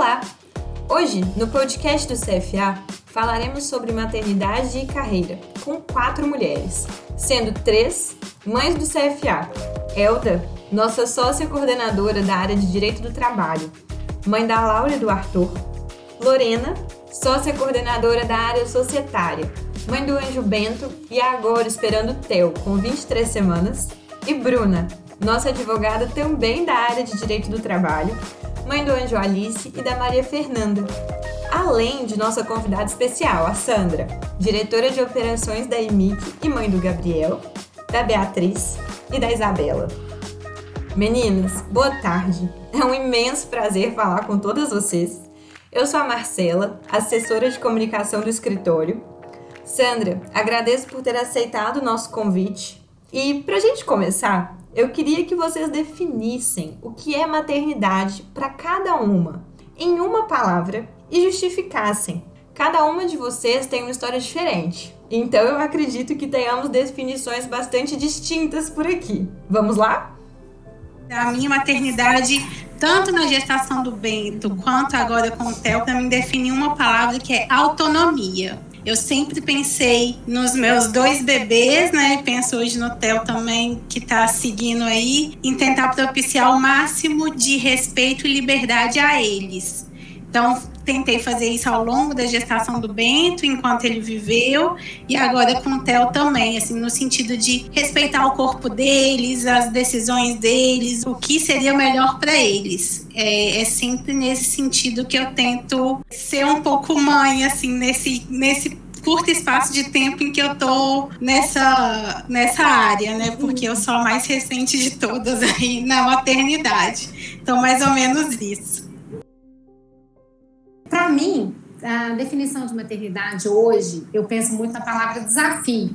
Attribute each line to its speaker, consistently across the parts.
Speaker 1: Olá! Hoje, no podcast do CFA, falaremos sobre maternidade e carreira com quatro mulheres, sendo três mães do CFA. Elda, nossa sócia coordenadora da área de Direito do Trabalho, mãe da Laura e do Arthur. Lorena, sócia coordenadora da área societária, mãe do Anjo Bento e agora esperando o Theo, com 23 semanas. E Bruna, nossa advogada também da área de Direito do Trabalho, mãe do Anjo Alice e da Maria Fernanda. Além de nossa convidada especial, a Sandra, diretora de operações da EMIC e mãe do Gabriel, da Beatriz e da Isabela. Meninas, boa tarde. É um imenso prazer falar com todas vocês. Eu sou a Marcela, assessora de comunicação do escritório. Sandra, agradeço por ter aceitado o nosso convite. E para a gente começar, eu queria que vocês definissem o que é maternidade para cada uma, em uma palavra, e justificassem. Cada uma de vocês tem uma história diferente, então eu acredito que tenhamos definições bastante distintas por aqui. Vamos lá?
Speaker 2: A minha maternidade, tanto na gestação do Bento quanto agora com o Theo, para mim definir uma palavra que é autonomia. Eu sempre pensei nos meus dois bebês, né? Penso hoje no Theo também, que está seguindo aí, em tentar propiciar o máximo de respeito e liberdade a eles. Então, tentei fazer isso ao longo da gestação do Bento, enquanto ele viveu, e agora com o Theo também, assim, no sentido de respeitar o corpo deles, as decisões deles, o que seria melhor para eles. É, é, sempre nesse sentido que eu tento ser um pouco mãe, assim, nesse, nesse curto espaço de tempo em que eu tô nessa, nessa área, né? Porque eu sou a mais recente de todas aí na maternidade. Então, mais ou menos isso.
Speaker 3: Para mim, a definição de maternidade hoje, eu penso muito na palavra desafio,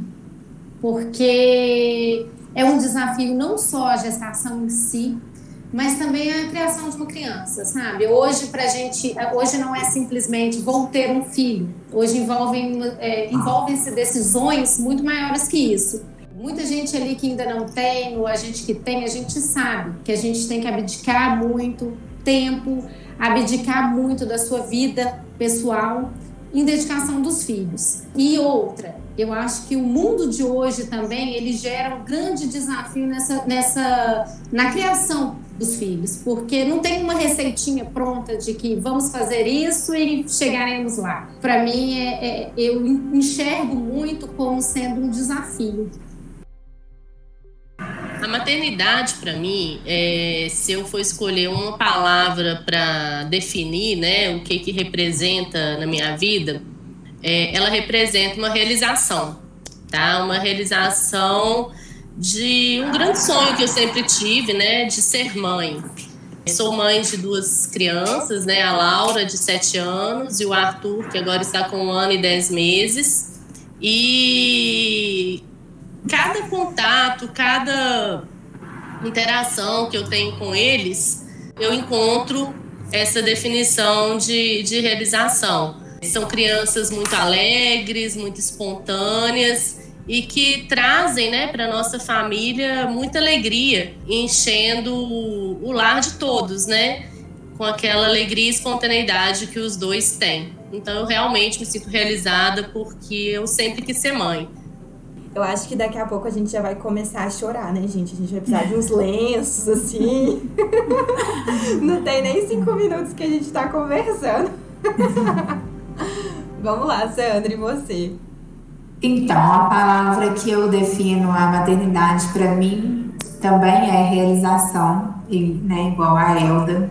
Speaker 3: porque é um desafio não só a gestação em si, mas também a criação de uma criança, sabe? Hoje para gente, hoje não é simplesmente vou ter um filho. Hoje envolvem é, envolvem-se decisões muito maiores que isso. Muita gente ali que ainda não tem, ou a gente que tem, a gente sabe que a gente tem que abdicar muito tempo, abdicar muito da sua vida pessoal em dedicação dos filhos. E outra, eu acho que o mundo de hoje também ele gera um grande desafio nessa, nessa na criação dos filhos, porque não tem uma receitinha pronta de que vamos fazer isso e chegaremos lá. Para mim, é, é, eu enxergo muito como sendo um desafio.
Speaker 4: A maternidade, para mim, é, se eu for escolher uma palavra para definir né, o que, que representa na minha vida, é, ela representa uma realização, tá? Uma realização de um grande sonho que eu sempre tive, né, de ser mãe. Sou mãe de duas crianças, né, a Laura, de sete anos, e o Arthur, que agora está com um ano e dez meses. E cada contato, cada interação que eu tenho com eles, eu encontro essa definição de, de realização. São crianças muito alegres, muito espontâneas e que trazem né, para nossa família muita alegria, enchendo o lar de todos, né? Com aquela alegria e espontaneidade que os dois têm. Então eu realmente me sinto realizada porque eu sempre quis ser mãe.
Speaker 1: Eu acho que daqui a pouco a gente já vai começar a chorar, né, gente? A gente vai precisar de uns lenços, assim. Não tem nem cinco minutos que a gente tá conversando. Vamos lá, Sandra, e você?
Speaker 5: Então, a palavra que eu defino a maternidade para mim também é realização, né, igual a Elda,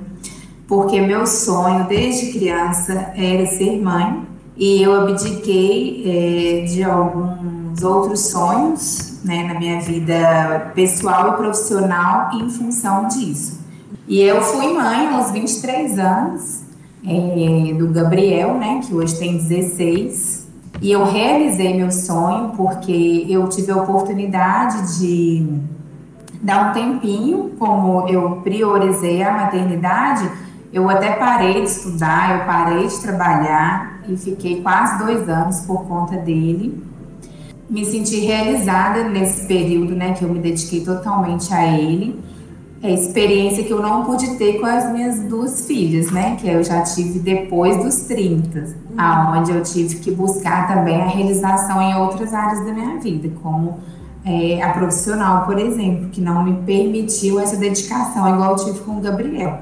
Speaker 5: porque meu sonho desde criança era ser mãe e eu abdiquei é, de algum outros sonhos né, na minha vida pessoal e profissional em função disso. E eu fui mãe aos 23 anos é, do Gabriel, né, que hoje tem 16. E eu realizei meu sonho porque eu tive a oportunidade de dar um tempinho, como eu priorizei a maternidade, eu até parei de estudar, eu parei de trabalhar e fiquei quase dois anos por conta dele me senti realizada nesse período, né, que eu me dediquei totalmente a ele. é experiência que eu não pude ter com as minhas duas filhas, né? Que eu já tive depois dos 30, uhum. aonde eu tive que buscar também a realização em outras áreas da minha vida, como é, a profissional, por exemplo, que não me permitiu essa dedicação, igual eu tive com o Gabriel.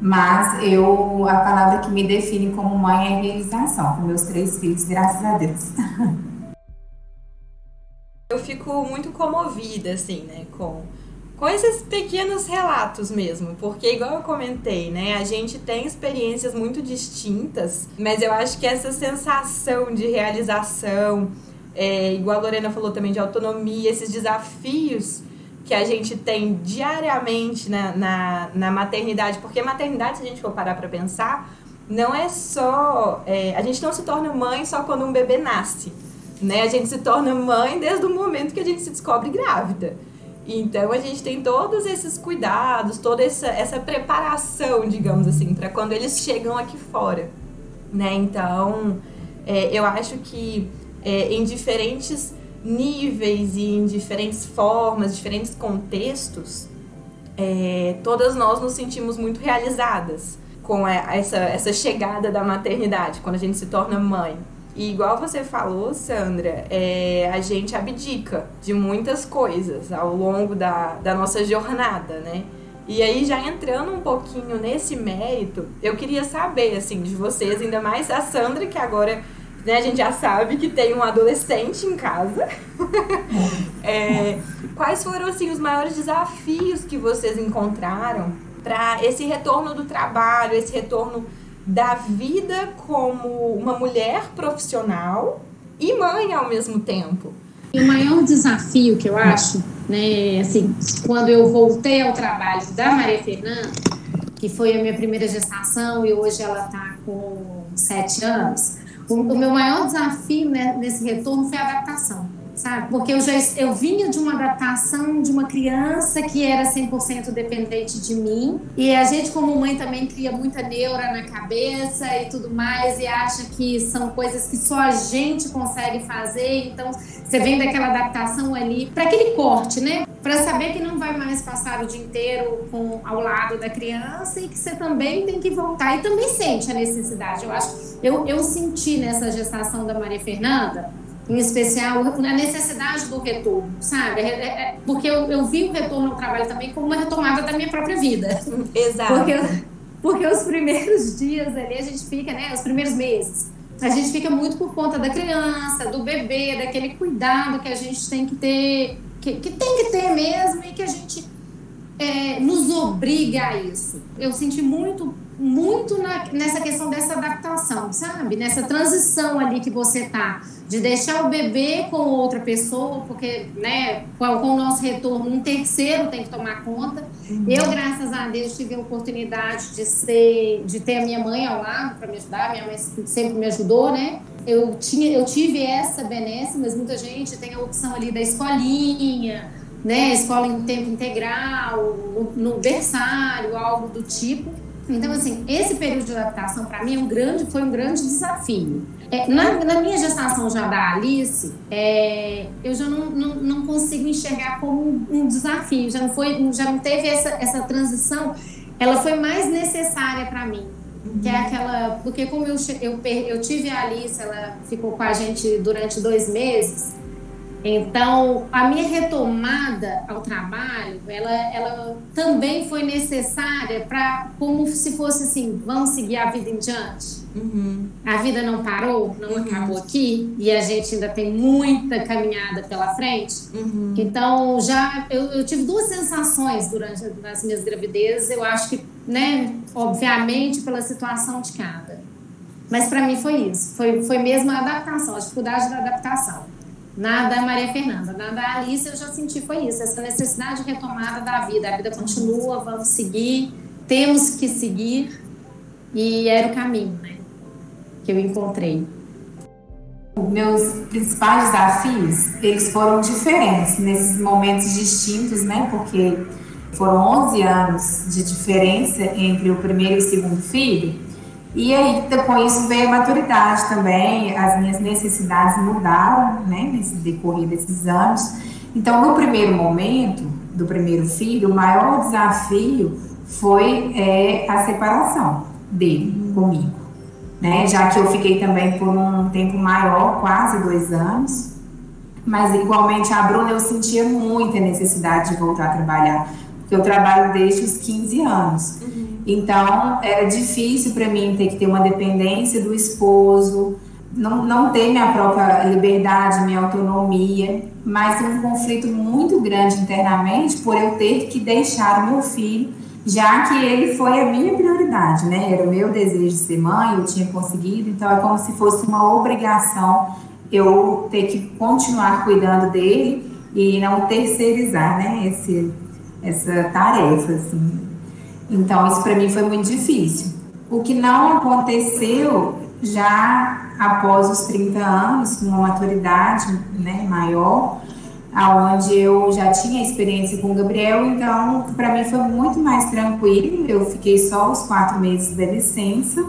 Speaker 5: Mas eu, a palavra que me define como mãe é realização, com meus três filhos, graças a Deus.
Speaker 1: Eu fico muito comovida, assim, né, com com esses pequenos relatos mesmo, porque igual eu comentei, né, a gente tem experiências muito distintas, mas eu acho que essa sensação de realização, é, igual a Lorena falou também de autonomia, esses desafios que a gente tem diariamente na, na, na maternidade, porque maternidade, se a gente for parar para pensar, não é só. É, a gente não se torna mãe só quando um bebê nasce. Né? A gente se torna mãe desde o momento que a gente se descobre grávida. Então a gente tem todos esses cuidados, toda essa, essa preparação, digamos assim, para quando eles chegam aqui fora, né? Então é, eu acho que é, em diferentes níveis e em diferentes formas, diferentes contextos, é, todas nós nos sentimos muito realizadas com essa, essa chegada da maternidade, quando a gente se torna mãe. E igual você falou, Sandra, é, a gente abdica de muitas coisas ao longo da, da nossa jornada, né? E aí, já entrando um pouquinho nesse mérito, eu queria saber, assim, de vocês, ainda mais a Sandra, que agora né, a gente já sabe que tem um adolescente em casa. é, quais foram, assim, os maiores desafios que vocês encontraram para esse retorno do trabalho, esse retorno da vida como uma mulher profissional e mãe ao mesmo tempo.
Speaker 3: E o maior desafio que eu acho, né, assim, quando eu voltei ao trabalho da Maria Fernanda, que foi a minha primeira gestação e hoje ela está com sete anos, o, o meu maior desafio né, nesse retorno foi a adaptação sabe? Porque eu já eu vinha de uma adaptação de uma criança que era 100% dependente de mim, e a gente como mãe também cria muita neura na cabeça e tudo mais e acha que são coisas que só a gente consegue fazer, então você vem daquela adaptação ali para aquele corte, né? Para saber que não vai mais passar o dia inteiro com, ao lado da criança e que você também tem que voltar e também sente a necessidade. Eu acho, eu, eu senti nessa gestação da Maria Fernanda em especial a necessidade do retorno, sabe? É, é, é, porque eu, eu vi o retorno ao trabalho também como uma retomada da minha própria vida.
Speaker 1: Exato.
Speaker 3: Porque, porque os primeiros dias ali a gente fica, né? Os primeiros meses, a gente fica muito por conta da criança, do bebê, daquele cuidado que a gente tem que ter, que, que tem que ter mesmo e que a gente é, nos obriga a isso. Eu senti muito, muito na, nessa questão dessa adaptação, sabe? Nessa transição ali que você tá de deixar o bebê com outra pessoa, porque, né, com, o nosso retorno, um terceiro tem que tomar conta. Uhum. Eu, graças a Deus, tive a oportunidade de ser, de ter a minha mãe ao lado para me ajudar. Minha mãe sempre me ajudou, né? Eu tinha, eu tive essa benesse, mas muita gente tem a opção ali da escolinha, né, escola em tempo integral, no, no berçário, algo do tipo. Então, assim, esse período de adaptação para mim é um grande, foi um grande desafio. É, na, na, minha gestação já da Alice, é, eu já não, não, não, consigo enxergar como um desafio, já não, foi, já não teve essa, essa transição, ela foi mais necessária para mim. Que é aquela. Porque, como eu, eu, eu tive a Alice, ela ficou com a gente durante dois meses. Então, a minha retomada ao trabalho, ela, ela também foi necessária para, como se fosse assim, vamos seguir a vida em diante. Uhum. A vida não parou, não uhum. acabou aqui, e a gente ainda tem muita caminhada pela frente. Uhum. Então, já eu, eu, tive duas sensações durante as minhas gravidezes. Eu acho que, né, obviamente, pela situação de cada. Mas para mim foi isso, foi, foi mesmo a adaptação, a dificuldade da adaptação. Na da Maria Fernanda, na da Alice eu já senti foi isso, essa necessidade de retomada da vida. A vida continua, vamos seguir, temos que seguir e era o caminho, né? Que eu encontrei.
Speaker 5: Meus principais desafios, eles foram diferentes nesses momentos distintos, né? Porque foram 11 anos de diferença entre o primeiro e o segundo filho. E aí, depois veio a maturidade também, as minhas necessidades mudaram, né, nesse decorrer desses anos. Então, no primeiro momento, do primeiro filho, o maior desafio foi é, a separação dele comigo, né? Já que eu fiquei também por um tempo maior, quase dois anos, mas igualmente a Bruna eu sentia muita necessidade de voltar a trabalhar, porque eu trabalho desde os 15 anos. Uhum. Então era difícil para mim ter que ter uma dependência do esposo, não, não ter minha própria liberdade, minha autonomia, mas um conflito muito grande internamente por eu ter que deixar o meu filho já que ele foi a minha prioridade, né? Era o meu desejo de ser mãe, eu tinha conseguido, então é como se fosse uma obrigação eu ter que continuar cuidando dele e não terceirizar, né? Esse, essa tarefa, assim. Então, isso para mim foi muito difícil. O que não aconteceu já após os 30 anos, com uma maturidade né, maior, aonde eu já tinha experiência com o Gabriel, então para mim foi muito mais tranquilo. Eu fiquei só os quatro meses da licença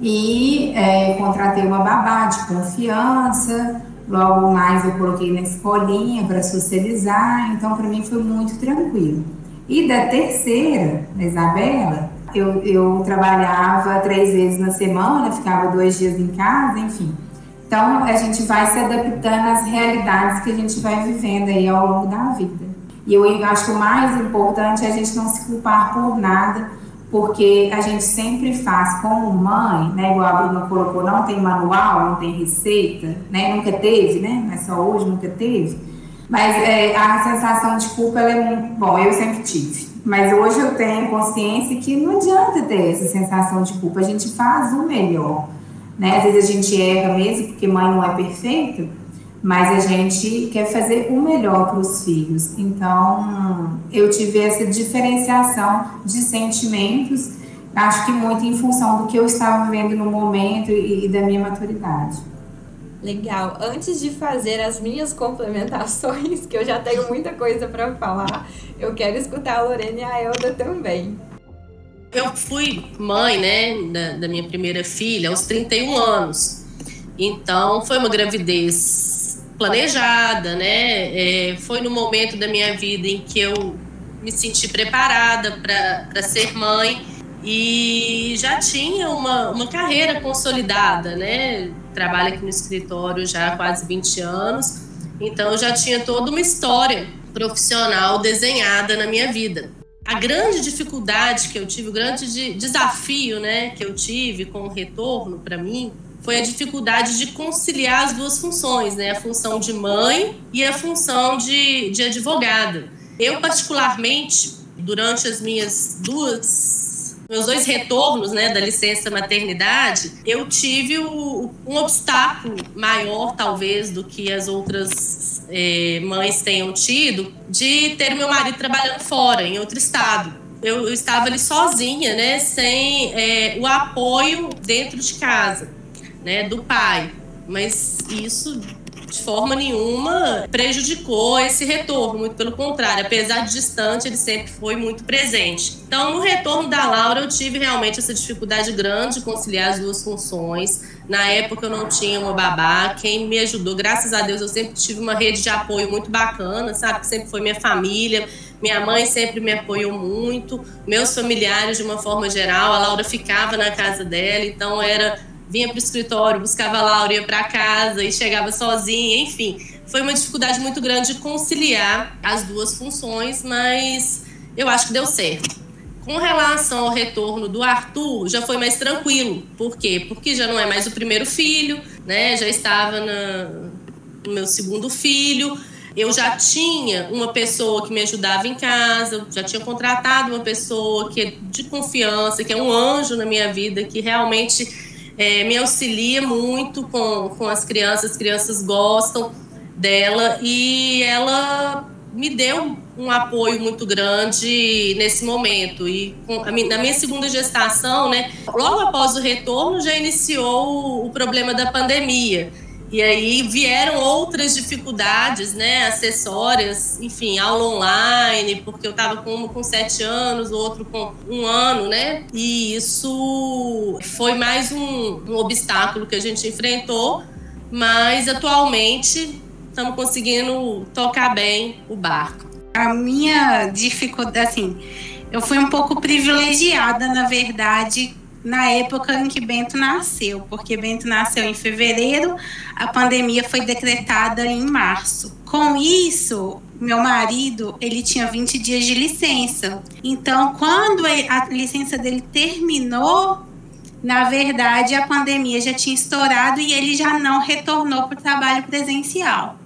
Speaker 5: e é, contratei uma babá de confiança. Logo mais eu coloquei na escolinha para socializar, então para mim foi muito tranquilo. E da terceira, da Isabela, eu, eu trabalhava três vezes na semana, ficava dois dias em casa, enfim. Então, a gente vai se adaptando às realidades que a gente vai vivendo aí ao longo da vida. E eu acho que o mais importante é a gente não se culpar por nada, porque a gente sempre faz como mãe, né? Igual a Bruna colocou, não tem manual, não tem receita, né? Nunca teve, né? Mas só hoje nunca teve. Mas é, a sensação de culpa, ela é muito... Bom, eu sempre tive. Mas hoje eu tenho consciência que não adianta ter essa sensação de culpa. A gente faz o melhor. Né? Às vezes a gente erra mesmo, porque mãe não é perfeita, mas a gente quer fazer o melhor para os filhos. Então, eu tive essa diferenciação de sentimentos, acho que muito em função do que eu estava vivendo no momento e, e da minha maturidade.
Speaker 1: Legal. Antes de fazer as minhas complementações, que eu já tenho muita coisa para falar, eu quero escutar a Lorena e a Elda também.
Speaker 4: Eu fui mãe, né, da, da minha primeira filha aos 31 anos. Então, foi uma gravidez planejada, né? É, foi no momento da minha vida em que eu me senti preparada para ser mãe e já tinha uma, uma carreira consolidada, né? Trabalho aqui no escritório já há quase 20 anos, então eu já tinha toda uma história profissional desenhada na minha vida a grande dificuldade que eu tive, o grande de, desafio né, que eu tive com o retorno para mim foi a dificuldade de conciliar as duas funções, né, a função de mãe e a função de, de advogada. Eu, particularmente, durante as minhas duas meus dois retornos né, da licença maternidade, eu tive o, um obstáculo maior, talvez, do que as outras é, mães tenham tido, de ter meu marido trabalhando fora, em outro estado. Eu, eu estava ali sozinha, né, sem é, o apoio dentro de casa, né, do pai. Mas isso de forma nenhuma prejudicou esse retorno, muito pelo contrário, apesar de distante, ele sempre foi muito presente. Então, no retorno da Laura, eu tive realmente essa dificuldade grande de conciliar as duas funções. Na época, eu não tinha uma babá, quem me ajudou, graças a Deus, eu sempre tive uma rede de apoio muito bacana, sabe? Que sempre foi minha família. Minha mãe sempre me apoiou muito, meus familiares de uma forma geral. A Laura ficava na casa dela, então era vinha para o escritório, buscava a Laura, ia para casa e chegava sozinha, enfim. Foi uma dificuldade muito grande de conciliar as duas funções, mas eu acho que deu certo. Com relação ao retorno do Arthur, já foi mais tranquilo. Por quê? Porque já não é mais o primeiro filho, né? Já estava na, no meu segundo filho. Eu já tinha uma pessoa que me ajudava em casa, já tinha contratado uma pessoa que é de confiança, que é um anjo na minha vida, que realmente é, me auxilia muito com, com as crianças, as crianças gostam dela e ela me deu um apoio muito grande nesse momento. E na minha segunda gestação, né, logo após o retorno, já iniciou o, o problema da pandemia. E aí vieram outras dificuldades, né, acessórias, enfim, aula online, porque eu estava com uma com sete anos, o outro com um ano, né? E isso foi mais um, um obstáculo que a gente enfrentou, mas atualmente estamos conseguindo tocar bem o barco.
Speaker 2: a minha dificuldade, assim, eu fui um pouco privilegiada, na verdade, na época em que Bento nasceu, porque Bento nasceu em fevereiro, a pandemia foi decretada em março. Com isso, meu marido, ele tinha 20 dias de licença. Então, quando a licença dele terminou, na verdade, a pandemia já tinha estourado e ele já não retornou para o trabalho presencial.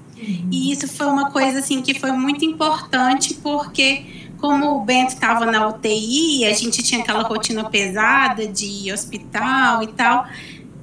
Speaker 2: E isso foi uma coisa assim que foi muito importante porque como o Bento estava na UTI, a gente tinha aquela rotina pesada de hospital e tal.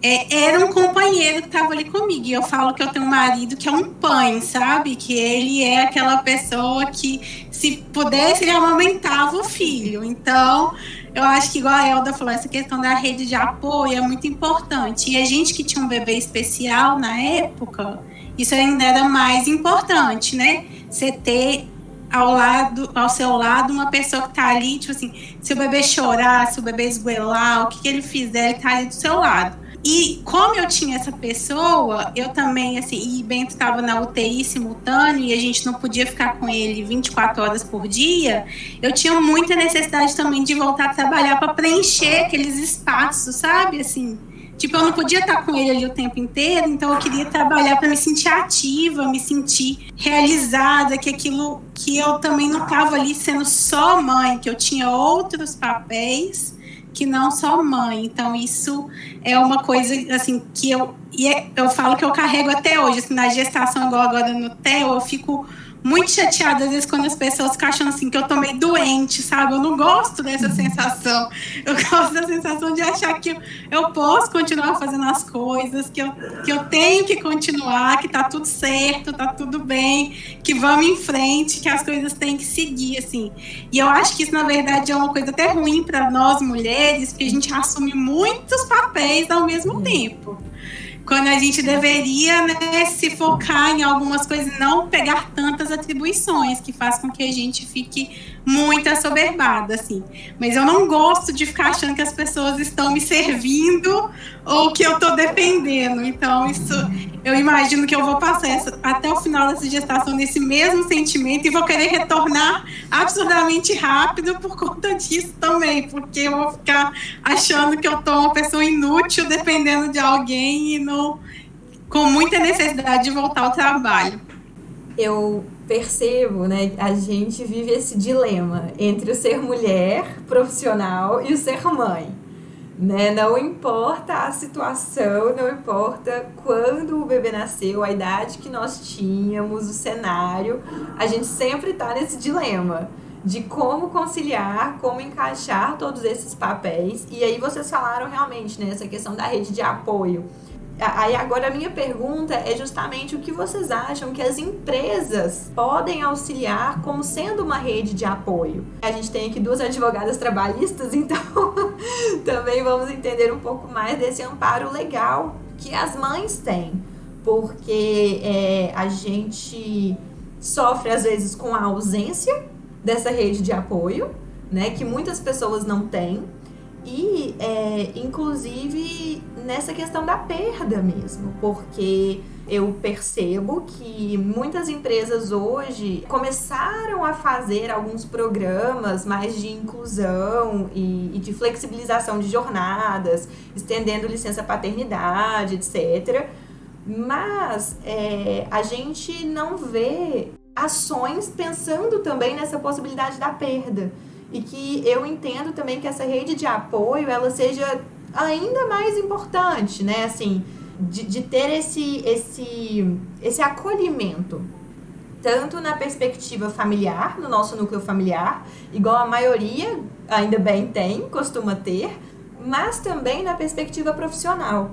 Speaker 2: É, era um companheiro que estava ali comigo. E eu falo que eu tenho um marido que é um pai, sabe? Que ele é aquela pessoa que, se pudesse, ele amamentava o filho. Então, eu acho que, igual a Elda falou, essa questão da rede de apoio é muito importante. E a gente que tinha um bebê especial na época, isso ainda era mais importante, né? Você ter ao lado, ao seu lado, uma pessoa que tá ali, tipo assim, se o bebê chorar, se o bebê esguelar, o que, que ele fizer, ele tá ali do seu lado. E como eu tinha essa pessoa, eu também, assim, e Bento estava na UTI simultâneo e a gente não podia ficar com ele 24 horas por dia, eu tinha muita necessidade também de voltar a trabalhar para preencher aqueles espaços, sabe? Assim, Tipo, eu não podia estar com ele ali o tempo inteiro, então eu queria trabalhar para me sentir ativa, me sentir realizada, que aquilo que eu também não estava ali sendo só mãe, que eu tinha outros papéis que não só mãe. Então isso é uma coisa assim que eu e é, eu falo que eu carrego até hoje, assim, na gestação igual agora no TEL, eu fico muito chateada às vezes quando as pessoas ficam achando assim que eu tô meio doente, sabe? Eu não gosto dessa sensação. Eu gosto da sensação de achar que eu posso continuar fazendo as coisas, que eu, que eu tenho que continuar, que tá tudo certo, tá tudo bem, que vamos em frente, que as coisas têm que seguir, assim. E eu acho que isso, na verdade, é uma coisa até ruim para nós mulheres, porque a gente assume muitos papéis ao mesmo tempo quando a gente deveria né, se focar em algumas coisas, não pegar tantas atribuições, que faz com que a gente fique muito assoberbada, assim. Mas eu não gosto de ficar achando que as pessoas estão me servindo ou que eu estou dependendo. Então, isso eu imagino que eu vou passar essa, até o final dessa gestação nesse mesmo sentimento e vou querer retornar absurdamente rápido por conta disso também, porque eu vou ficar achando que eu tô uma pessoa inútil dependendo de alguém e não com muita necessidade de voltar ao trabalho.
Speaker 1: Eu percebo, né, a gente vive esse dilema entre o ser mulher profissional e o ser mãe. Né? Não importa a situação, não importa quando o bebê nasceu, a idade que nós tínhamos, o cenário, a gente sempre está nesse dilema de como conciliar, como encaixar todos esses papéis. E aí vocês falaram realmente nessa né, questão da rede de apoio Aí agora a minha pergunta é justamente o que vocês acham que as empresas podem auxiliar como sendo uma rede de apoio. A gente tem aqui duas advogadas trabalhistas, então também vamos entender um pouco mais desse amparo legal que as mães têm, porque é, a gente sofre às vezes com a ausência dessa rede de apoio, né, que muitas pessoas não têm e, é, inclusive, nessa questão da perda mesmo, porque eu percebo que muitas empresas hoje começaram a fazer alguns programas mais de inclusão e, e de flexibilização de jornadas, estendendo licença paternidade, etc. Mas é, a gente não vê ações pensando também nessa possibilidade da perda e que eu entendo também que essa rede de apoio ela seja ainda mais importante, né? Assim, de, de ter esse, esse, esse acolhimento, tanto na perspectiva familiar, no nosso núcleo familiar, igual a maioria ainda bem tem, costuma ter, mas também na perspectiva profissional.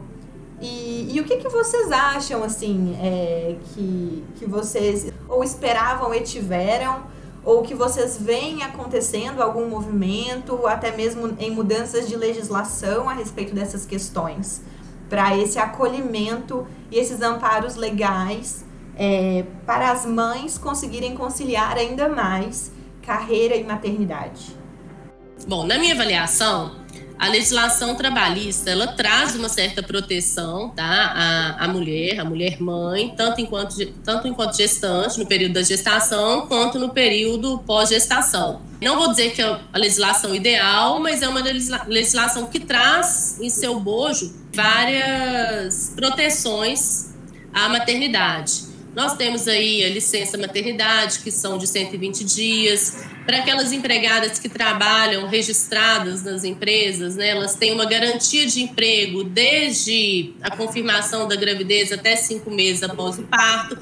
Speaker 1: E, e o que, que vocês acham, assim, é, que, que vocês ou esperavam e tiveram ou que vocês veem acontecendo algum movimento, até mesmo em mudanças de legislação a respeito dessas questões, para esse acolhimento e esses amparos legais é, para as mães conseguirem conciliar ainda mais carreira e maternidade?
Speaker 4: Bom, na minha avaliação, a legislação trabalhista ela traz uma certa proteção tá, à, à mulher, à mulher mãe, tanto enquanto, tanto enquanto gestante, no período da gestação, quanto no período pós-gestação. Não vou dizer que é a legislação ideal, mas é uma legislação que traz em seu bojo várias proteções à maternidade. Nós temos aí a licença maternidade, que são de 120 dias. Para aquelas empregadas que trabalham registradas nas empresas, né, elas têm uma garantia de emprego desde a confirmação da gravidez até cinco meses após o parto.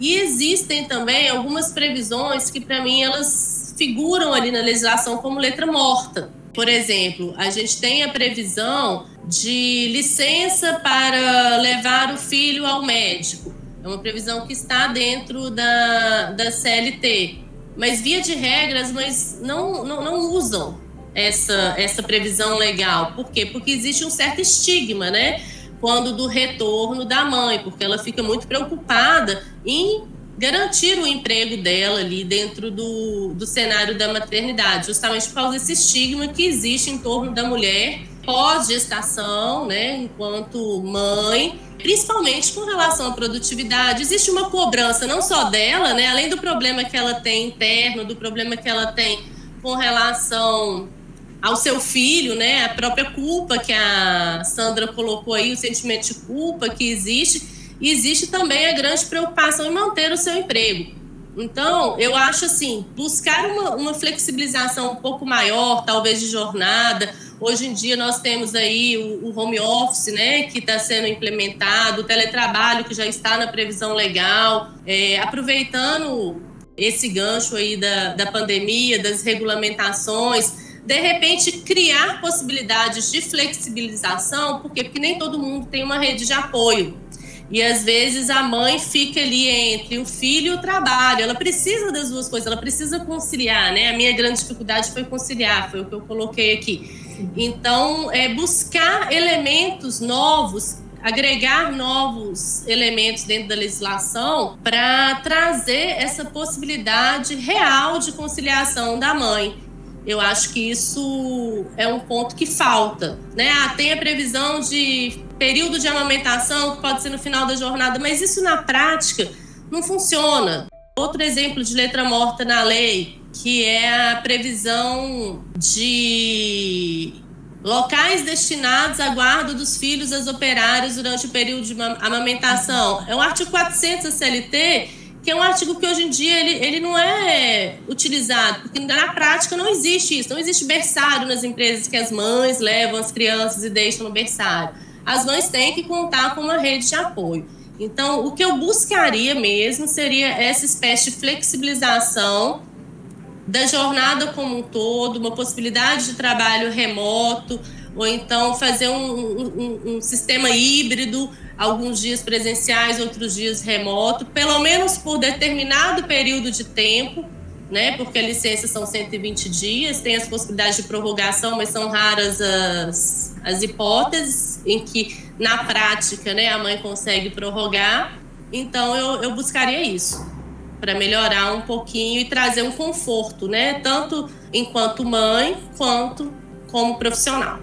Speaker 4: E existem também algumas previsões que, para mim, elas figuram ali na legislação como letra morta. Por exemplo, a gente tem a previsão de licença para levar o filho ao médico. É uma previsão que está dentro da, da CLT. Mas, via de regra, as mães não, não, não usam essa, essa previsão legal. Por quê? Porque existe um certo estigma, né? Quando do retorno da mãe, porque ela fica muito preocupada em garantir o emprego dela ali dentro do, do cenário da maternidade, justamente por causa desse estigma que existe em torno da mulher pós-gestação, né, enquanto mãe, principalmente com relação à produtividade. Existe uma cobrança não só dela, né, além do problema que ela tem interno, do problema que ela tem com relação ao seu filho, né, a própria culpa que a Sandra colocou aí, o sentimento de culpa que existe, e existe também a grande preocupação em manter o seu emprego. Então, eu acho assim, buscar uma, uma flexibilização um pouco maior, talvez de jornada, Hoje em dia nós temos aí o, o home office, né, que está sendo implementado, o teletrabalho que já está na previsão legal, é, aproveitando esse gancho aí da, da pandemia, das regulamentações, de repente criar possibilidades de flexibilização, porque, porque nem todo mundo tem uma rede de apoio. E às vezes a mãe fica ali entre o filho e o trabalho. Ela precisa das duas coisas, ela precisa conciliar, né? A minha grande dificuldade foi conciliar, foi o que eu coloquei aqui. Então, é buscar elementos novos agregar novos elementos dentro da legislação para trazer essa possibilidade real de conciliação da mãe. Eu acho que isso é um ponto que falta, né? Ah, tem a previsão de período de amamentação que pode ser no final da jornada, mas isso na prática não funciona. Outro exemplo de letra morta na lei que é a previsão de locais destinados à guarda dos filhos das operárias durante o período de amamentação. É o artigo 400 da CLT, que é um artigo que hoje em dia ele, ele não é utilizado, porque na prática não existe isso, não existe berçário nas empresas que as mães levam as crianças e deixam no berçário. As mães têm que contar com uma rede de apoio. Então, o que eu buscaria mesmo seria essa espécie de flexibilização da jornada como um todo, uma possibilidade de trabalho remoto, ou então fazer um, um, um, sistema híbrido, alguns dias presenciais, outros dias remoto, pelo menos por determinado período de tempo, né? Porque a licença são 120 dias, tem as possibilidades de prorrogação, mas são raras as, as hipóteses em que, na prática, né, a mãe consegue prorrogar. Então, eu, eu buscaria isso para melhorar um pouquinho e trazer um conforto, né? Tanto enquanto mãe quanto como profissional.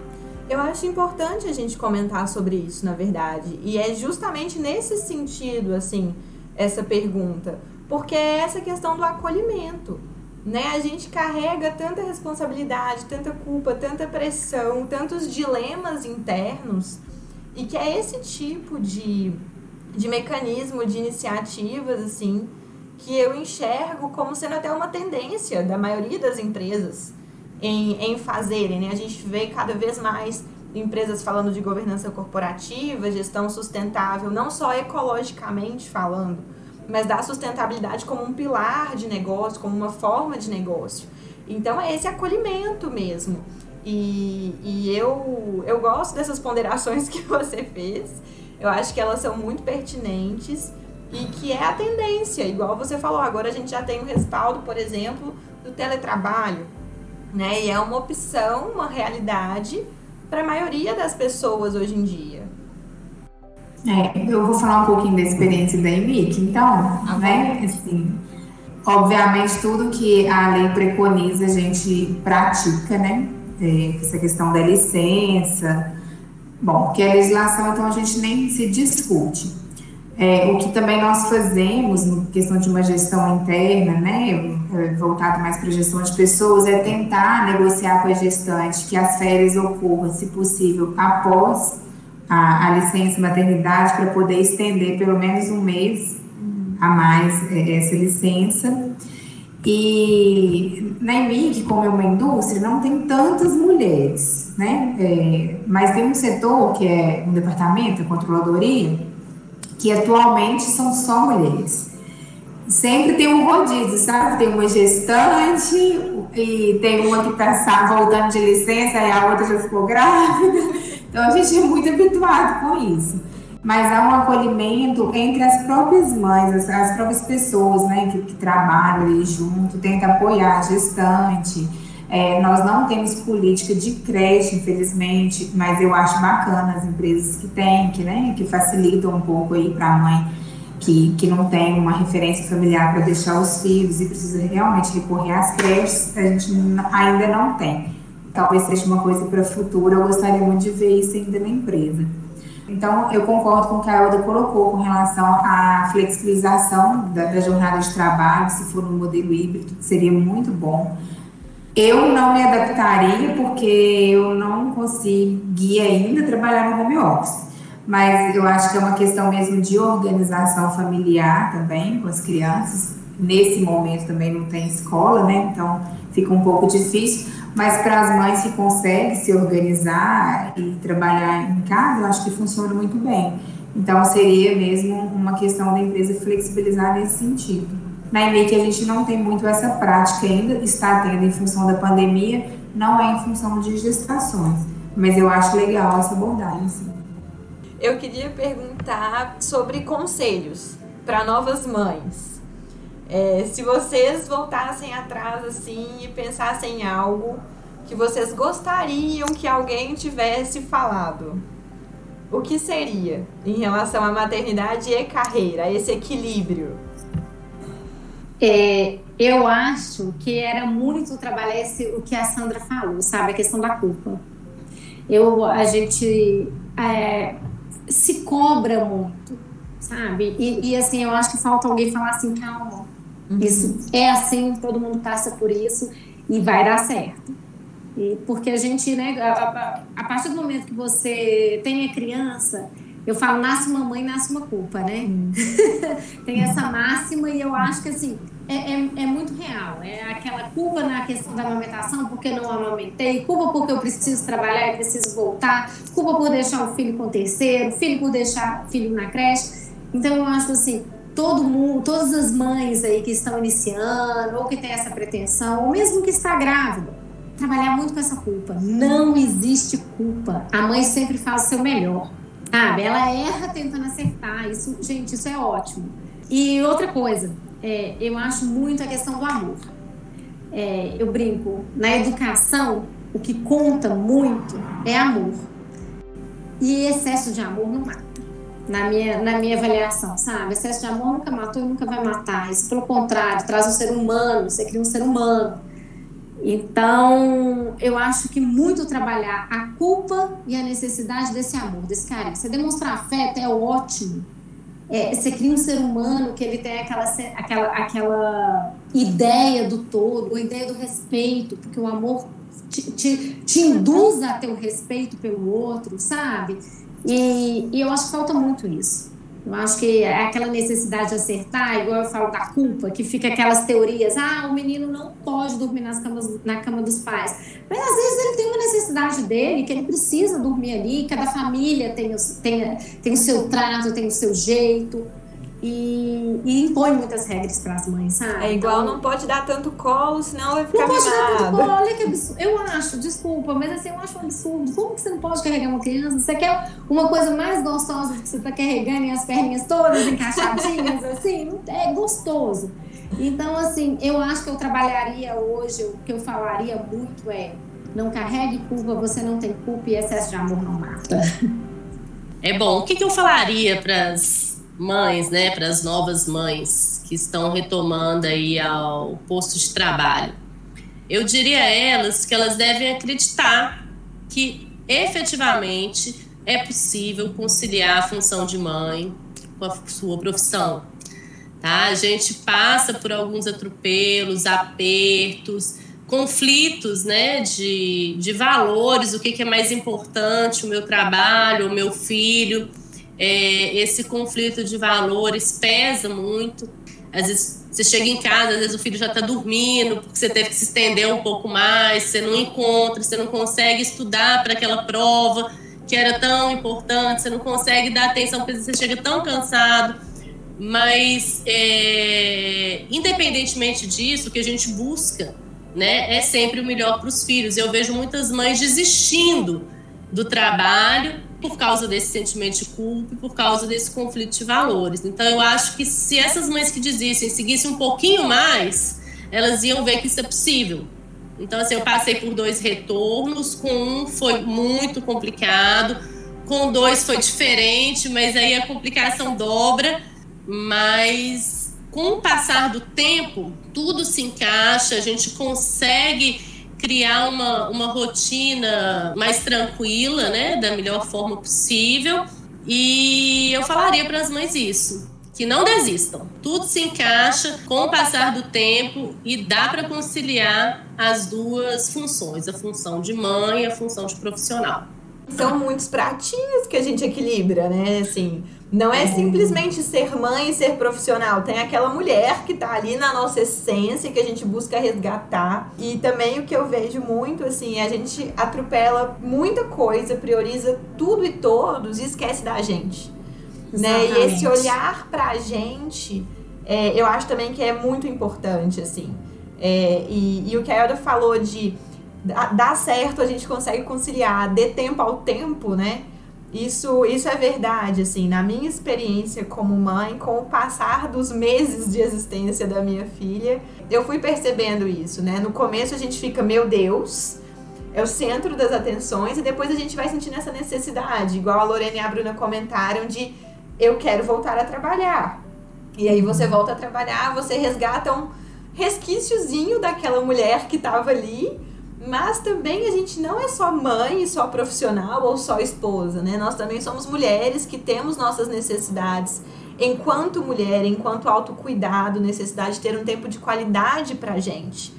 Speaker 1: Eu acho importante a gente comentar sobre isso, na verdade. E é justamente nesse sentido, assim, essa pergunta. Porque é essa questão do acolhimento. Né? A gente carrega tanta responsabilidade, tanta culpa, tanta pressão, tantos dilemas internos. E que é esse tipo de, de mecanismo, de iniciativas, assim, que eu enxergo como sendo até uma tendência da maioria das empresas em, em fazerem. Né? A gente vê cada vez mais empresas falando de governança corporativa, gestão sustentável, não só ecologicamente falando, mas da sustentabilidade como um pilar de negócio, como uma forma de negócio. Então é esse acolhimento mesmo. E, e eu, eu gosto dessas ponderações que você fez. Eu acho que elas são muito pertinentes e que é a tendência, igual você falou, agora a gente já tem o respaldo, por exemplo, do teletrabalho, né? E é uma opção, uma realidade para a maioria das pessoas hoje em dia.
Speaker 5: É, eu vou falar um pouquinho da experiência da EMIC, então, ah, né? Assim, obviamente tudo que a lei preconiza a gente pratica, né? é, essa questão da licença. Bom, que a legislação, então, a gente nem se discute. É, o que também nós fazemos, em questão de uma gestão interna, né, é, voltado mais para a gestão de pessoas, é tentar negociar com a gestante que as férias ocorram, se possível, após a, a licença maternidade, para poder estender pelo menos um mês a mais é, essa licença. E na EMIG, como é uma indústria, não tem tantas mulheres, né? É, mas tem um setor que é um departamento, a controladoria, que atualmente são só mulheres. Sempre tem um rodízio, sabe? Tem uma gestante e tem uma que está voltando de licença e a outra já ficou grávida. Então a gente é muito habituado com isso. Mas há um acolhimento entre as próprias mães, as, as próprias pessoas né, que, que trabalham ali junto, tenta apoiar a gestante é, nós não temos política de creche, infelizmente, mas eu acho bacana as empresas que têm, que, né, que facilitam um pouco aí para a mãe que, que não tem uma referência familiar para deixar os filhos e precisa realmente recorrer às creches, a gente ainda não tem. Talvez seja uma coisa para o futuro, eu gostaria muito de ver isso ainda na empresa. Então, eu concordo com o que a Elda colocou com relação à flexibilização da, da jornada de trabalho, se for um modelo híbrido, seria muito bom. Eu não me adaptaria porque eu não consegui ainda trabalhar no home office. Mas eu acho que é uma questão mesmo de organização familiar também com as crianças. Nesse momento também não tem escola, né? Então fica um pouco difícil. Mas para as mães que conseguem se organizar e trabalhar em casa, eu acho que funciona muito bem. Então seria mesmo uma questão da empresa flexibilizar nesse sentido. Na EMEIC a gente não tem muito essa prática ainda, está tendo em função da pandemia, não é em função de gestações. Mas eu acho legal essa abordagem. Sim.
Speaker 1: Eu queria perguntar sobre conselhos para novas mães. É, se vocês voltassem atrás assim e pensassem em algo que vocês gostariam que alguém tivesse falado, o que seria em relação à maternidade e carreira, esse equilíbrio?
Speaker 3: É, eu acho que era muito trabalhar esse, o que a Sandra falou, sabe? A questão da culpa. Eu, a gente é, se cobra muito, sabe? E, e, assim, eu acho que falta alguém falar assim, calma, uhum. isso é assim, todo mundo passa por isso e vai dar certo. E porque a gente, né, a, a, a partir do momento que você tem a criança, eu falo, nasce uma mãe, nasce uma culpa, né? Hum. Tem essa máxima e eu acho que, assim, é, é, é, muito real. É aquela culpa na questão da amamentação, porque não amamentei, culpa porque eu preciso trabalhar e preciso voltar, culpa por deixar o filho com o terceiro, filho por deixar o filho na creche. Então, eu acho assim, todo mundo, todas as mães aí que estão iniciando, ou que tem essa pretensão, ou mesmo que está grávida, trabalhar muito com essa culpa. Não existe culpa. A mãe sempre faz o seu melhor. Sabe? Ela erra tentando acertar. Isso, gente, isso é ótimo. E outra coisa, é, eu acho muito a questão do amor. É, eu brinco, na educação, o que conta muito é amor. E excesso de amor não mata. Na minha, na minha avaliação, sabe? Excesso de amor nunca matou e nunca vai matar. Isso, pelo contrário, traz um ser humano, você cria um ser humano então, eu acho que muito trabalhar a culpa e a necessidade desse amor, desse carinho. Você demonstrar afeto é ótimo. É, você cria um ser humano que ele tem aquela, aquela, aquela ideia do todo, a ideia do respeito, porque o amor te, te, te induz a ter o respeito pelo outro, sabe? E, e eu acho que falta muito isso. Eu acho que é aquela necessidade de acertar, igual eu falo da culpa, que fica aquelas teorias, ah, o menino não pode dormir nas camas, na cama dos pais. Mas às vezes ele tem uma necessidade dele, que ele precisa dormir ali, cada família tem tem, tem o seu trato, tem o seu jeito e, e impõe muitas regras para as mães, sabe?
Speaker 1: É igual então, não pode dar tanto colo, senão vai ficar
Speaker 3: Não pode dar tanto colo, olha que absurdo. Eu acho, desculpa, mas assim, eu acho um absurdo. Como que você não pode carregar uma criança? Você quer uma coisa mais gostosa que você tá carregando e as perninhas todas encaixadinhas, assim? É gostoso. Então, assim, eu acho que eu trabalharia hoje, o que eu falaria muito é não carregue culpa, você não tem culpa e excesso de amor não mata.
Speaker 4: É bom. O que, que eu falaria para as mães, né, para as novas mães que estão retomando aí ao posto de trabalho. eu diria a elas que elas devem acreditar que efetivamente é possível conciliar a função de mãe com a sua profissão. Tá? A gente passa por alguns atropelos, apertos, conflitos né, de, de valores, o que, que é mais importante, o meu trabalho, o meu filho. É, esse conflito de valores pesa muito. Às vezes você chega em casa, às vezes o filho já está dormindo, porque você teve que se estender um pouco mais, você não encontra, você não consegue estudar para aquela prova que era tão importante, você não consegue dar atenção porque você chega tão cansado. Mas, é, independentemente disso, o que a gente busca né, é sempre o melhor para os filhos. Eu vejo muitas mães desistindo do trabalho por causa desse sentimento de culpa por causa desse conflito de valores. Então, eu acho que se essas mães que desistem seguissem um pouquinho mais, elas iam ver que isso é possível. Então, assim, eu passei por dois retornos. Com um foi muito complicado, com dois foi diferente, mas aí a complicação dobra. Mas com o passar do tempo, tudo se encaixa, a gente consegue criar uma, uma rotina mais tranquila, né, da melhor forma possível. E eu falaria para as mães isso que não desistam. Tudo se encaixa com o passar do tempo e dá para conciliar as duas funções, a função de mãe e a função de profissional.
Speaker 1: São muitos pratinhos que a gente equilibra, né? Assim, não é simplesmente ser mãe e ser profissional. Tem aquela mulher que tá ali na nossa essência que a gente busca resgatar. E também o que eu vejo muito, assim, a gente atropela muita coisa, prioriza tudo e todos e esquece da gente. Né? E esse olhar pra gente, é, eu acho também que é muito importante, assim. É, e, e, o que a Elda falou de dar certo, a gente consegue conciliar de tempo ao tempo, né? Isso, isso é verdade, assim, na minha experiência como mãe, com o passar dos meses de existência da minha filha, eu fui percebendo isso, né? No começo a gente fica, meu Deus, é o centro das atenções, e depois a gente vai sentindo essa necessidade, igual a Lorena e a Bruna comentaram, de eu quero voltar a trabalhar. E aí você volta a trabalhar, você resgata um resquíciozinho daquela mulher que estava ali, mas também a gente não é só mãe, só profissional ou só esposa, né? Nós também somos mulheres que temos nossas necessidades enquanto mulher, enquanto autocuidado, necessidade de ter um tempo de qualidade pra gente.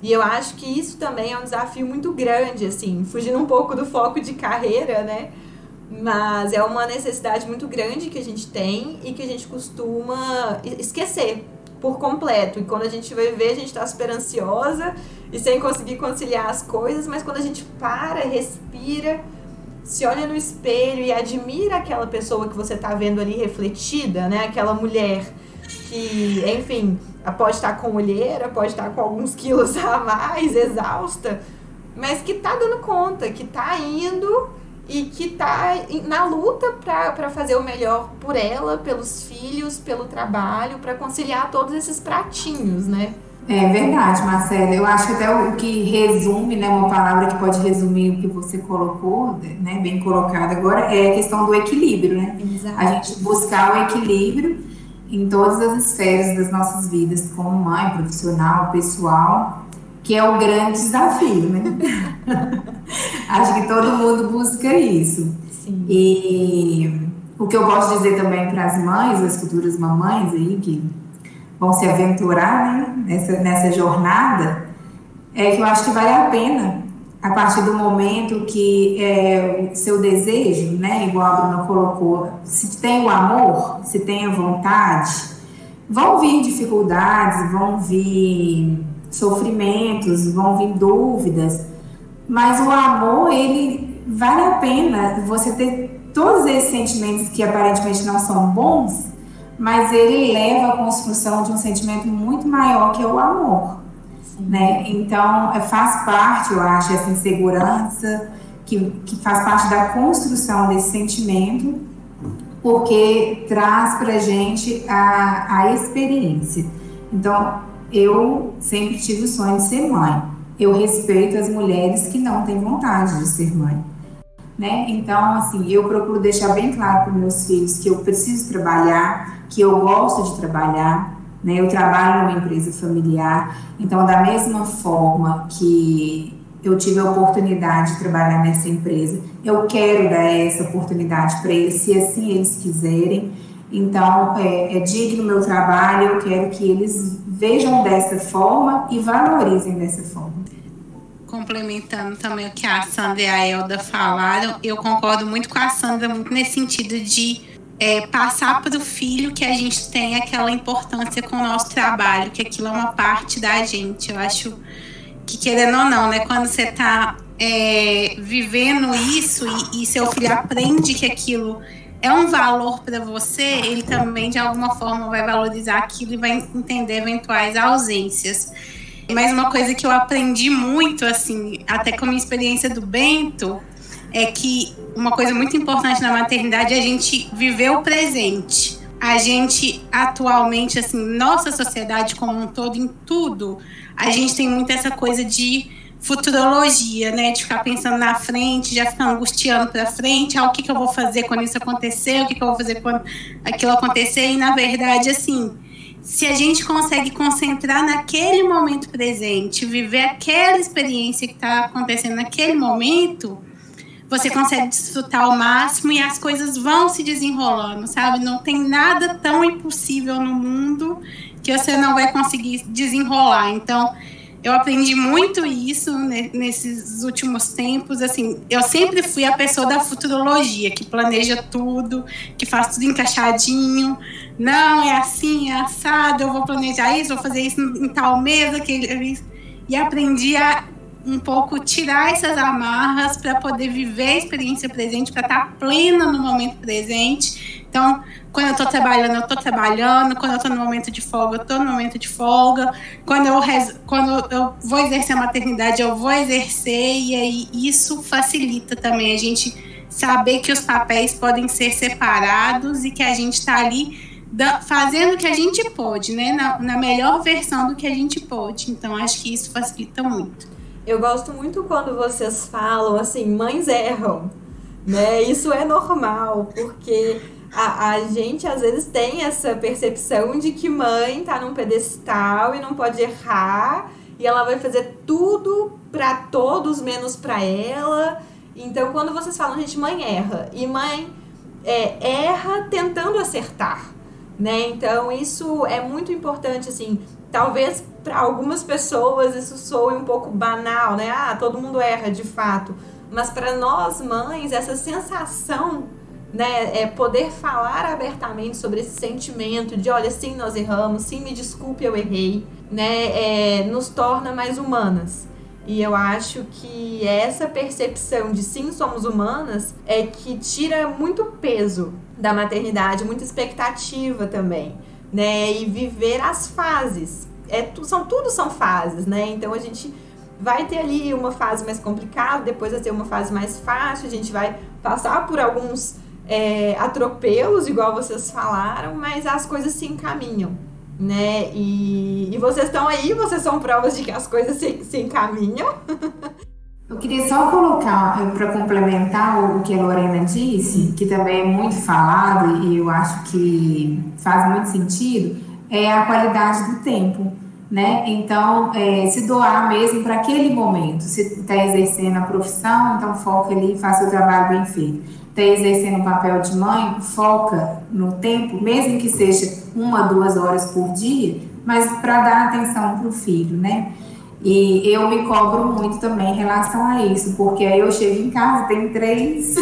Speaker 1: E eu acho que isso também é um desafio muito grande, assim, fugindo um pouco do foco de carreira, né? Mas é uma necessidade muito grande que a gente tem e que a gente costuma esquecer por completo. E quando a gente vai ver, a gente está super ansiosa e sem conseguir conciliar as coisas, mas quando a gente para, respira, se olha no espelho e admira aquela pessoa que você está vendo ali refletida, né? Aquela mulher que, enfim, pode estar com olheira, pode estar com alguns quilos a mais, exausta, mas que está dando conta, que está indo e que está na luta para fazer o melhor por ela, pelos filhos, pelo trabalho, para conciliar todos esses pratinhos, né?
Speaker 5: É verdade, Marcela. Eu acho que até o que resume, né, uma palavra que pode resumir o que você colocou, né, bem colocado agora, é a questão do equilíbrio, né? Exato. A gente buscar o equilíbrio em todas as esferas das nossas vidas, como mãe, profissional, pessoal, que é o grande desafio, né? Acho que todo mundo busca isso. Sim. E o que eu gosto de dizer também para as mães, as futuras mamães aí que vão se aventurar né, nessa, nessa jornada, é que eu acho que vale a pena a partir do momento que é, o seu desejo, né, igual a Bruna colocou, se tem o amor, se tem a vontade, vão vir dificuldades, vão vir sofrimentos, vão vir dúvidas, mas o amor, ele vale a pena você ter todos esses sentimentos que aparentemente não são bons, mas ele leva à construção de um sentimento muito maior que é o amor. Né? Então, é, faz parte, eu acho, essa insegurança, que, que faz parte da construção desse sentimento, porque traz para gente a, a experiência. Então, eu sempre tive o sonho de ser mãe. Eu respeito as mulheres que não têm vontade de ser mãe. Né? Então, assim, eu procuro deixar bem claro para meus filhos que eu preciso trabalhar, que eu gosto de trabalhar, Né? Eu trabalho numa empresa familiar, então, da mesma forma que eu tive a oportunidade de trabalhar nessa empresa, eu quero dar essa oportunidade para eles, se assim eles quiserem. Então, é, é digno o meu trabalho, eu quero que eles vejam dessa forma e valorizem dessa forma.
Speaker 2: Complementando também o que a Sandra e a Elda falaram, eu concordo muito com a Sandra, muito nesse sentido de é, passar para o filho que a gente tem aquela importância com o nosso trabalho, que aquilo é uma parte da gente. Eu acho que, querendo ou não, né, quando você está é, vivendo isso e, e seu filho aprende que aquilo é um valor para você, ele também de alguma forma vai valorizar aquilo e vai entender eventuais ausências. Mas uma coisa que eu aprendi muito, assim, até com a minha experiência do Bento, é que uma coisa muito importante na maternidade é a gente viver o presente. A gente atualmente, assim, nossa sociedade como um todo, em tudo, a gente tem muito essa coisa de futurologia, né? De ficar pensando na frente, já ficar angustiando para frente, ah, o que, que eu vou fazer quando isso acontecer, o que, que eu vou fazer quando aquilo acontecer, e na verdade, assim, se a gente consegue concentrar naquele momento presente, viver aquela experiência que está acontecendo naquele momento, você consegue desfrutar ao máximo e as coisas vão se desenrolando, sabe? Não tem nada tão impossível no mundo que você não vai conseguir desenrolar. Então, eu aprendi muito isso nesses últimos tempos. Assim, eu sempre fui a pessoa da futurologia, que planeja tudo, que faz tudo encaixadinho. Não, é assim, é assado, eu vou planejar isso, vou fazer isso em tal mesa. Que... E aprendi a um pouco tirar essas amarras para poder viver a experiência presente, para estar plena no momento presente. Então, quando eu estou trabalhando, eu estou trabalhando. Quando eu estou no momento de folga, eu estou no momento de folga. Quando eu, quando eu vou exercer a maternidade, eu vou exercer. E aí isso facilita também a gente saber que os papéis podem ser separados e que a gente está ali fazendo o que a gente pode, né? Na, na melhor versão do que a gente pode. Então, acho que isso facilita muito.
Speaker 1: Eu gosto muito quando vocês falam assim, mães erram, né? Isso é normal, porque a, a gente às vezes tem essa percepção de que mãe tá num pedestal e não pode errar e ela vai fazer tudo para todos menos para ela. Então, quando vocês falam, gente, mãe erra e mãe é, erra tentando acertar, né? Então, isso é muito importante, assim. Talvez para algumas pessoas isso soe um pouco banal, né? Ah, todo mundo erra de fato. Mas para nós mães, essa sensação, né, é poder falar abertamente sobre esse sentimento de, olha, sim, nós erramos, sim, me desculpe, eu errei, né, é, nos torna mais humanas. E eu acho que essa percepção de sim, somos humanas é que tira muito peso da maternidade, muita expectativa também, né? E viver as fases é, são tudo são fases, né? Então a gente vai ter ali uma fase mais complicada, depois vai ter uma fase mais fácil, a gente vai passar por alguns é, atropelos, igual vocês falaram, mas as coisas se encaminham, né? E, e vocês estão aí, vocês são provas de que as coisas se, se encaminham.
Speaker 5: Eu queria só colocar, eh, para complementar o que a Lorena disse, que também é muito falado e eu acho que faz muito sentido, é a qualidade do tempo, né? Então, é, se doar mesmo para aquele momento. Se está exercendo a profissão, então foca ali e faça o trabalho bem feito. Está exercendo o papel de mãe, foca no tempo, mesmo que seja uma, duas horas por dia, mas para dar atenção para o filho, né? E eu me cobro muito também em relação a isso, porque aí eu chego em casa, tem três,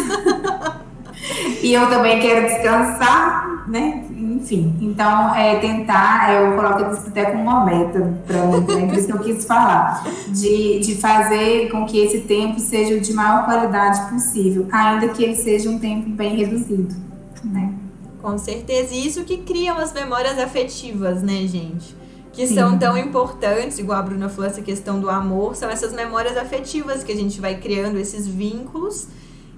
Speaker 5: e eu também quero descansar, né? enfim, então é tentar, eu coloco isso até como uma meta para mim, né? por isso que eu quis falar, de, de fazer com que esse tempo seja de maior qualidade possível, ainda que ele seja um tempo bem reduzido, né?
Speaker 1: Com certeza, e isso que criam as memórias afetivas, né, gente? Que Sim. são tão importantes, igual a Bruna falou, essa questão do amor, são essas memórias afetivas que a gente vai criando, esses vínculos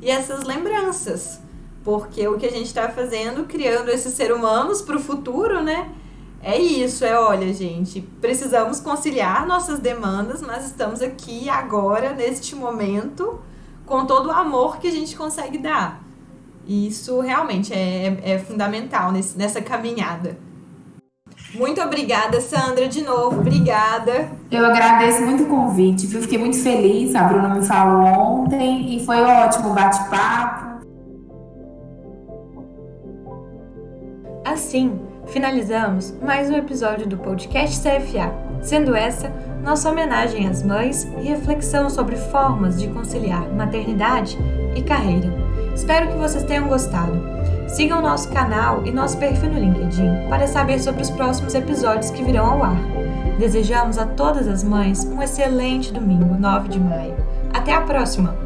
Speaker 1: e essas lembranças. Porque o que a gente está fazendo, criando esses seres humanos para o futuro, né? É isso, é olha, gente, precisamos conciliar nossas demandas, mas estamos aqui agora, neste momento, com todo o amor que a gente consegue dar. E isso realmente é, é fundamental nesse, nessa caminhada. Muito obrigada, Sandra, de novo. Obrigada.
Speaker 5: Eu agradeço muito o convite, viu? Fiquei muito feliz. A Bruna me falou ontem e foi ótimo o bate-papo.
Speaker 1: Assim, finalizamos mais um episódio do podcast CFA, sendo essa nossa homenagem às mães e reflexão sobre formas de conciliar maternidade e carreira. Espero que vocês tenham gostado. Sigam nosso canal e nosso perfil no LinkedIn para saber sobre os próximos episódios que virão ao ar. Desejamos a todas as mães um excelente domingo, 9 de maio. Até a próxima!